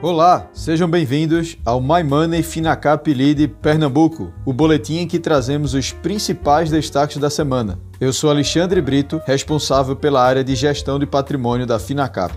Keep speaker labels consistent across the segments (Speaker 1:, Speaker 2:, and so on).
Speaker 1: Olá, sejam bem-vindos ao My Money Finacap Lead Pernambuco, o boletim em que trazemos os principais destaques da semana. Eu sou Alexandre Brito, responsável pela área de gestão de patrimônio da Finacap.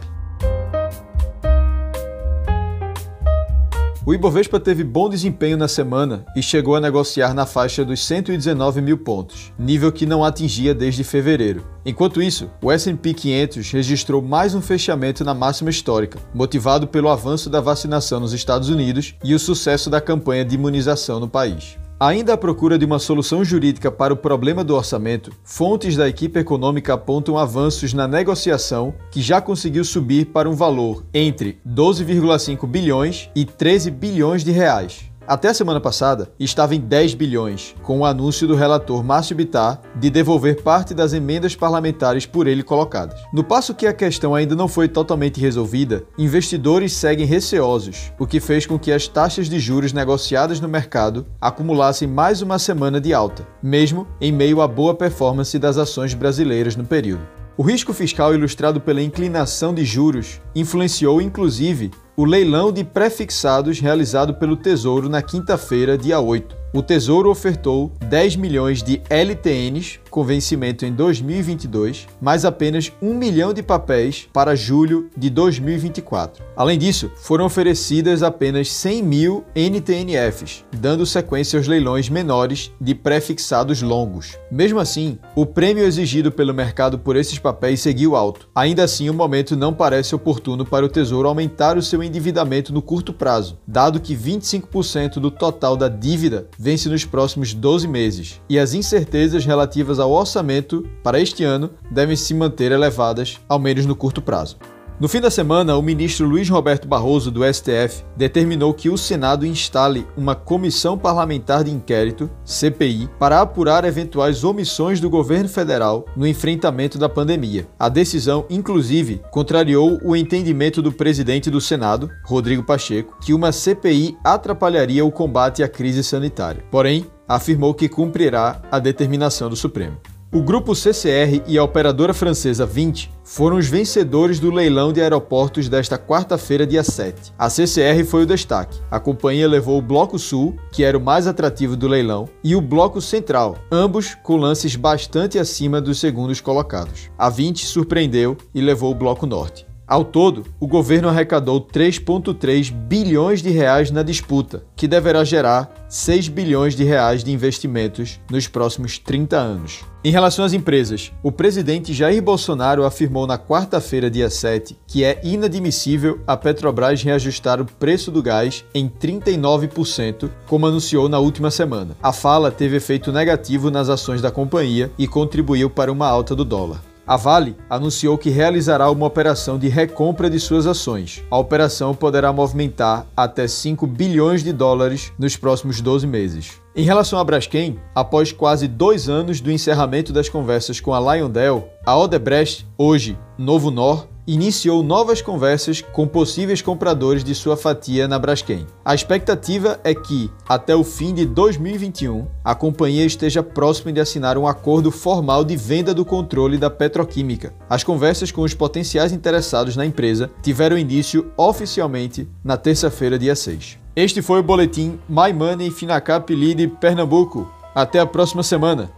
Speaker 1: O Ibovespa teve bom desempenho na semana e chegou a negociar na faixa dos 119 mil pontos, nível que não atingia desde fevereiro. Enquanto isso, o S&P 500 registrou mais um fechamento na máxima histórica, motivado pelo avanço da vacinação nos Estados Unidos e o sucesso da campanha de imunização no país. Ainda à procura de uma solução jurídica para o problema do orçamento, fontes da equipe econômica apontam avanços na negociação que já conseguiu subir para um valor entre 12,5 bilhões e 13 bilhões de reais. Até a semana passada, estava em 10 bilhões, com o anúncio do relator Márcio Bittar de devolver parte das emendas parlamentares por ele colocadas. No passo que a questão ainda não foi totalmente resolvida, investidores seguem receosos, o que fez com que as taxas de juros negociadas no mercado acumulassem mais uma semana de alta, mesmo em meio à boa performance das ações brasileiras no período. O risco fiscal ilustrado pela inclinação de juros influenciou inclusive o leilão de prefixados realizado pelo Tesouro na quinta-feira, dia 8 o Tesouro ofertou 10 milhões de LTNs com vencimento em 2022, mais apenas 1 milhão de papéis para julho de 2024. Além disso, foram oferecidas apenas 100 mil NTNFs, dando sequência aos leilões menores de prefixados longos. Mesmo assim, o prêmio exigido pelo mercado por esses papéis seguiu alto. Ainda assim, o momento não parece oportuno para o Tesouro aumentar o seu endividamento no curto prazo, dado que 25% do total da dívida vence nos próximos 12 meses, e as incertezas relativas ao orçamento para este ano devem se manter elevadas, ao menos no curto prazo. No fim da semana, o ministro Luiz Roberto Barroso, do STF, determinou que o Senado instale uma comissão parlamentar de inquérito, CPI, para apurar eventuais omissões do governo federal no enfrentamento da pandemia. A decisão, inclusive, contrariou o entendimento do presidente do Senado, Rodrigo Pacheco, que uma CPI atrapalharia o combate à crise sanitária. Porém, afirmou que cumprirá a determinação do Supremo. O grupo CCR e a operadora francesa 20 foram os vencedores do leilão de aeroportos desta quarta-feira, dia 7. A CCR foi o destaque. A companhia levou o Bloco Sul, que era o mais atrativo do leilão, e o Bloco Central, ambos com lances bastante acima dos segundos colocados. A 20 surpreendeu e levou o Bloco Norte. Ao todo, o governo arrecadou 3,3 bilhões de reais na disputa, que deverá gerar 6 bilhões de reais de investimentos nos próximos 30 anos. Em relação às empresas, o presidente Jair Bolsonaro afirmou na quarta-feira, dia 7, que é inadmissível a Petrobras reajustar o preço do gás em 39%, como anunciou na última semana. A fala teve efeito negativo nas ações da companhia e contribuiu para uma alta do dólar. A Vale anunciou que realizará uma operação de recompra de suas ações. A operação poderá movimentar até 5 bilhões de dólares nos próximos 12 meses. Em relação à Braskem, após quase dois anos do encerramento das conversas com a Lyondell, a Odebrecht, hoje Novo Nor, iniciou novas conversas com possíveis compradores de sua fatia na Braskem. A expectativa é que, até o fim de 2021, a companhia esteja próxima de assinar um acordo formal de venda do controle da petroquímica. As conversas com os potenciais interessados na empresa tiveram início oficialmente na terça-feira, dia 6. Este foi o boletim My Money Finacap Lead Pernambuco. Até a próxima semana.